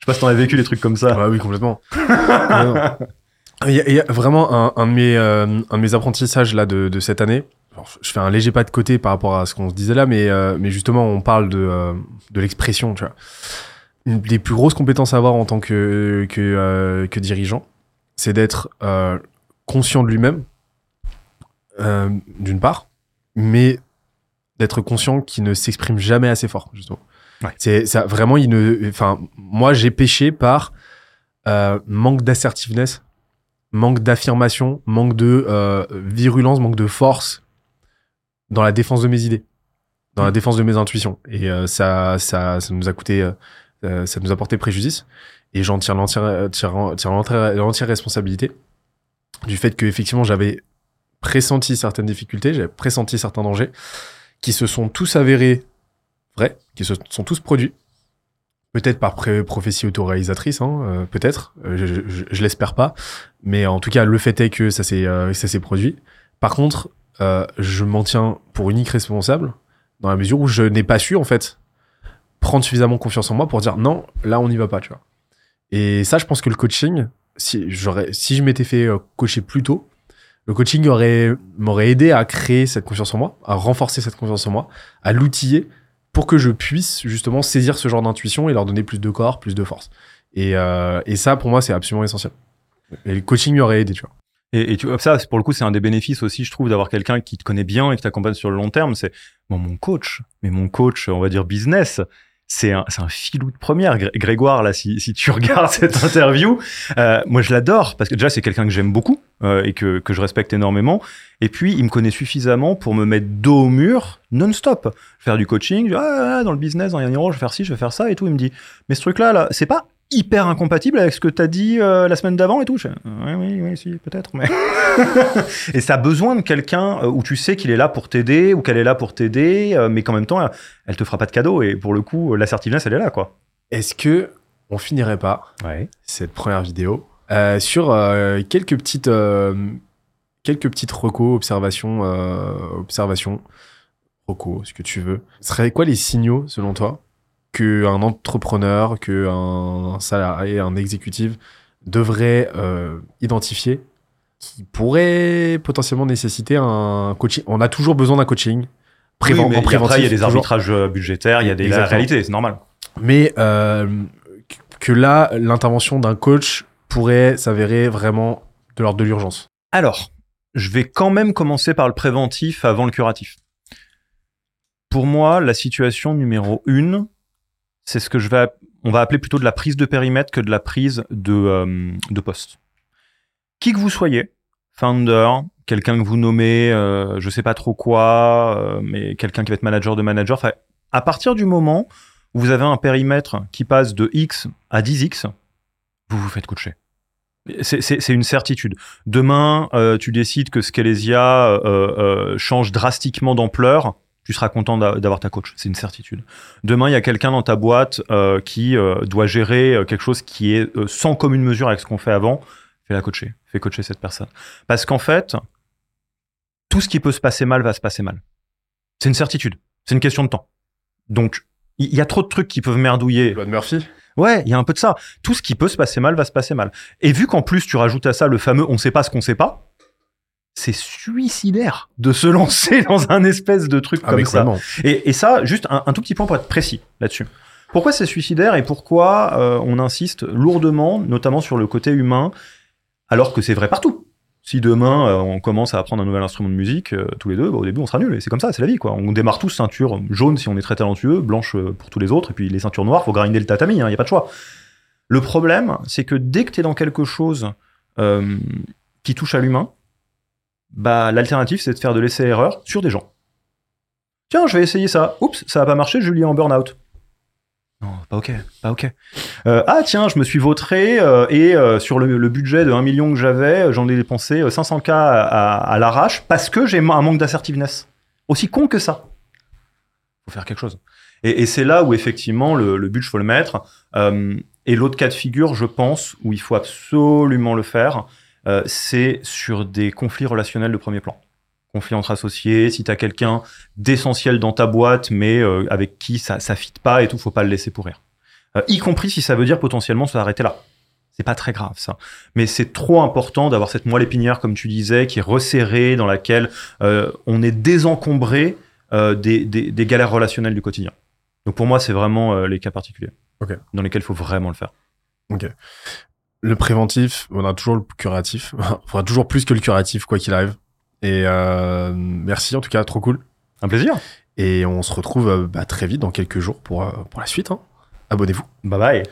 Speaker 2: je sais pas si t'en as vécu des trucs comme ça
Speaker 1: Ah oui, complètement. Il y, a, il y a vraiment un, un de mes, euh, un de mes apprentissages là de, de cette année. Alors, je fais un léger pas de côté par rapport à ce qu'on se disait là, mais, euh, mais justement, on parle de, euh, de l'expression, tu vois. Une des plus grosses compétences à avoir en tant que, que, euh, que dirigeant, c'est d'être conscient de lui-même, d'une part, mais d'être conscient qu'il ne s'exprime jamais assez fort, justement.
Speaker 2: Ouais.
Speaker 1: C'est ça, vraiment, il ne, enfin, moi, j'ai péché par manque d'assertiveness manque d'affirmation, manque de euh, virulence, manque de force dans la défense de mes idées, dans la défense de mes intuitions. Et euh, ça, ça, ça nous a coûté, euh, euh, ça nous a porté préjudice. Et j'en tire l'entière, l'entière l'entière responsabilité du fait que effectivement j'avais pressenti certaines difficultés, j'avais pressenti certains dangers qui se sont tous avérés vrais, qui se sont tous produits. Peut-être par prophétie autoréalisatrice, hein, euh, peut-être. Je, je, je l'espère pas. Mais en tout cas, le fait est que ça s'est ça s'est produit. Par contre, euh, je m'en tiens pour unique responsable dans la mesure où je n'ai pas su en fait prendre suffisamment confiance en moi pour dire non, là on n'y va pas, tu vois. Et ça, je pense que le coaching, si j'aurais, si je m'étais fait euh, coacher plus tôt, le coaching aurait m'aurait aidé à créer cette confiance en moi, à renforcer cette confiance en moi, à l'outiller pour que je puisse justement saisir ce genre d'intuition et leur donner plus de corps, plus de force. Et, euh, et ça, pour moi, c'est absolument essentiel. Et le coaching m'y aurait aidé, tu vois.
Speaker 2: Et, tu vois, ça, pour le coup, c'est un des bénéfices aussi, je trouve, d'avoir quelqu'un qui te connaît bien et qui t'accompagne sur le long terme. C'est mon coach, mais mon coach, on va dire business, c'est un, un filou de première. Gré- Grégoire, là, si, si tu regardes cette interview, euh, moi, je l'adore parce que déjà, c'est quelqu'un que j'aime beaucoup euh, et que, que je respecte énormément. Et puis, il me connaît suffisamment pour me mettre dos au mur non-stop. Faire du coaching, je dis, ah, ah, dans le business, dans Yaniro, je vais faire ci, je vais faire ça et tout. Il me dit, mais ce truc-là, là, c'est pas hyper incompatible avec ce que t'as dit euh, la semaine d'avant et tout. Je fais, oui, oui, oui, si, peut-être, mais. et ça a besoin de quelqu'un euh, où tu sais qu'il est là pour t'aider ou qu'elle est là pour t'aider, euh, mais qu'en même temps, elle, elle te fera pas de cadeau. Et pour le coup, euh, l'assertiveness, elle est là, quoi.
Speaker 1: Est-ce que on finirait pas
Speaker 2: Ouais.
Speaker 1: cette première vidéo euh, sur euh, quelques petites euh, quelques petites recos, observations, euh, observations, recos, ce que tu veux. Ce serait quoi les signaux selon toi? Que un entrepreneur, que un salarié, un exécutif devrait euh, identifier qui pourrait potentiellement nécessiter un coaching On a toujours besoin d'un coaching.
Speaker 2: Oui,
Speaker 1: en préventif,
Speaker 2: après, il y a des arbitrages euh, budgétaires, il y a des la
Speaker 1: Exactement.
Speaker 2: réalité, c'est normal.
Speaker 1: Mais euh, que là, l'intervention d'un coach pourrait s'avérer vraiment de l'ordre de l'urgence.
Speaker 2: Alors, je vais quand même commencer par le préventif avant le curatif. Pour moi, la situation numéro une, c'est ce que je vais, on va appeler plutôt de la prise de périmètre que de la prise de, euh, de poste. Qui que vous soyez, founder, quelqu'un que vous nommez, euh, je sais pas trop quoi, euh, mais quelqu'un qui va être manager de manager, enfin, à partir du moment où vous avez un périmètre qui passe de X à 10X, vous vous faites coacher. C'est- une certitude. Demain, euh, tu décides que Scalesia change drastiquement d'ampleur, tu seras content d'a- d'avoir ta coach. C'est une certitude. Demain, il y a quelqu'un dans ta boîte euh, qui euh, doit gérer euh, quelque chose qui est sans commune mesure avec ce qu'on fait avant. Fais-la coacher. Fais coacher cette personne. Parce qu'en fait, tout ce qui peut se passer mal va se passer mal. C'est une certitude. C'est une question de temps. Donc, il y, y a trop de trucs qui peuvent merdouiller.
Speaker 1: Loi de Murphy
Speaker 2: Ouais, il y a un peu de ça. Tout ce qui peut se passer mal va se passer mal. Et vu qu'en plus tu rajoutes à ça le fameux on sait pas ce qu'on sait pas, c'est suicidaire de se lancer dans un espèce de truc
Speaker 1: Ah,
Speaker 2: comme ça. Et, et ça, juste un, un tout petit point pour être précis là-dessus. Pourquoi c'est suicidaire et pourquoi euh, on insiste lourdement, notamment sur le côté humain, alors que c'est vrai partout? Si demain euh, on commence à apprendre un nouvel instrument de musique, euh, tous les deux, bah, au début on sera nuls. Et c'est comme ça, c'est la vie quoi. On démarre tous ceinture jaune si on est très talentueux, blanche pour tous les autres, et puis les ceintures noires, faut grinder le tatami, il n'y a pas de choix. Le problème, c'est que dès que tu es dans quelque chose euh, qui touche à l'humain, bah l'alternative c'est de faire de l'essai-erreur sur des gens. Tiens, je vais essayer ça. Oups, ça a pas marché, lui en burn-out. Non, pas ok, pas ok. Euh, ah tiens, je me suis vautré euh, et euh, sur le, budget de 1 million que j'avais, j'en ai dépensé euh, 500K à, l'arrache parce que j'ai un manque d'assertiveness. Aussi con que ça. Faut faire quelque chose. Et, c'est là où effectivement le, le but, il faut le mettre. Et l'autre cas de figure, je pense, où il faut absolument le faire, euh, c'est sur des conflits relationnels de premier plan. Conflits entre associés, si tu as quelqu'un d'essentiel dans ta boîte, mais euh, avec qui ça ne fit pas et tout, faut pas le laisser pourrir. Euh, y compris si ça veut dire potentiellement se arrêter là. C'est pas très grave ça. Mais c'est trop important d'avoir cette moelle épinière, comme tu disais, qui est resserrée, dans laquelle on est désencombré des, des- des galères relationnelles du quotidien. Donc pour moi, c'est vraiment les cas particuliers
Speaker 1: Ok.
Speaker 2: dans lesquels il faut vraiment le faire.
Speaker 1: Le préventif, on a toujours le curatif. Il faudra toujours plus que le curatif, quoi qu'il arrive. Et euh, merci en tout cas, trop cool.
Speaker 2: Un plaisir.
Speaker 1: Et on se retrouve euh, bah, très vite dans quelques jours pour, euh, pour la suite. hein. Abonnez-vous.
Speaker 2: Bye bye.